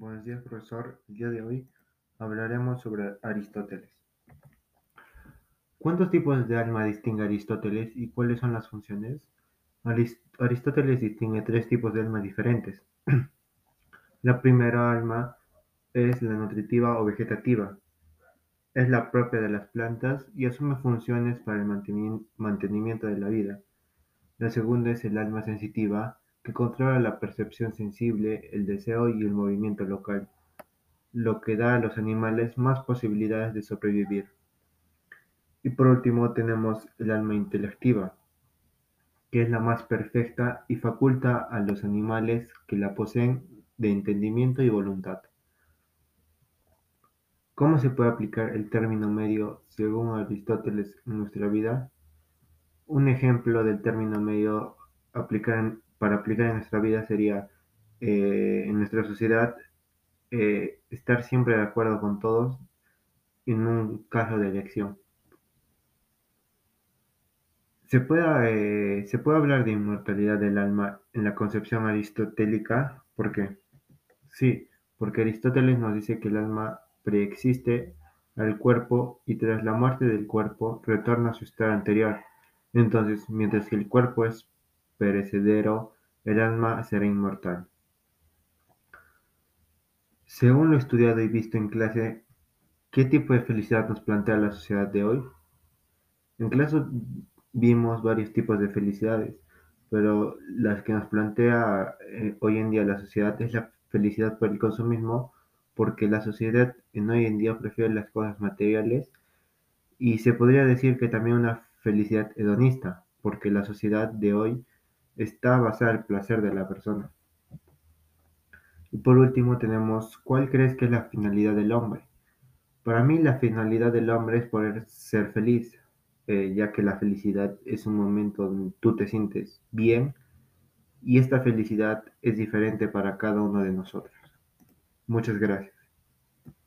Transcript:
Buenos días, profesor. El día de hoy hablaremos sobre Aristóteles. ¿Cuántos tipos de alma distingue Aristóteles y cuáles son las funciones? Aristóteles distingue tres tipos de alma diferentes. la primera alma es la nutritiva o vegetativa. Es la propia de las plantas y asume funciones para el mantenimiento de la vida. La segunda es el alma sensitiva, que controla la percepción sensible, el deseo y el movimiento local, lo que da a los animales más posibilidades de sobrevivir. Y por último tenemos el alma intelectiva, que es la más perfecta y faculta a los animales que la poseen de entendimiento y voluntad. ¿Cómo se puede aplicar el término medio según Aristóteles en nuestra vida? Un ejemplo del término medio aplicar para aplicar en nuestra vida sería eh, en nuestra sociedad eh, estar siempre de acuerdo con todos en un caso de elección. Se puede, eh, se puede hablar de inmortalidad del alma en la concepción aristotélica, ¿por qué? Sí, porque Aristóteles nos dice que el alma preexiste al cuerpo y tras la muerte del cuerpo retorna a su estado anterior. Entonces, mientras que el cuerpo es perecedero, el alma será inmortal. Según lo estudiado y visto en clase, ¿qué tipo de felicidad nos plantea la sociedad de hoy? En clase vimos varios tipos de felicidades, pero las que nos plantea eh, hoy en día la sociedad es la felicidad por el consumismo, porque la sociedad en hoy en día prefiere las cosas materiales y se podría decir que también una felicidad hedonista, porque la sociedad de hoy está basada en el placer de la persona. Y por último tenemos, ¿cuál crees que es la finalidad del hombre? Para mí la finalidad del hombre es poder ser feliz, eh, ya que la felicidad es un momento donde tú te sientes bien y esta felicidad es diferente para cada uno de nosotros. Muchas gracias.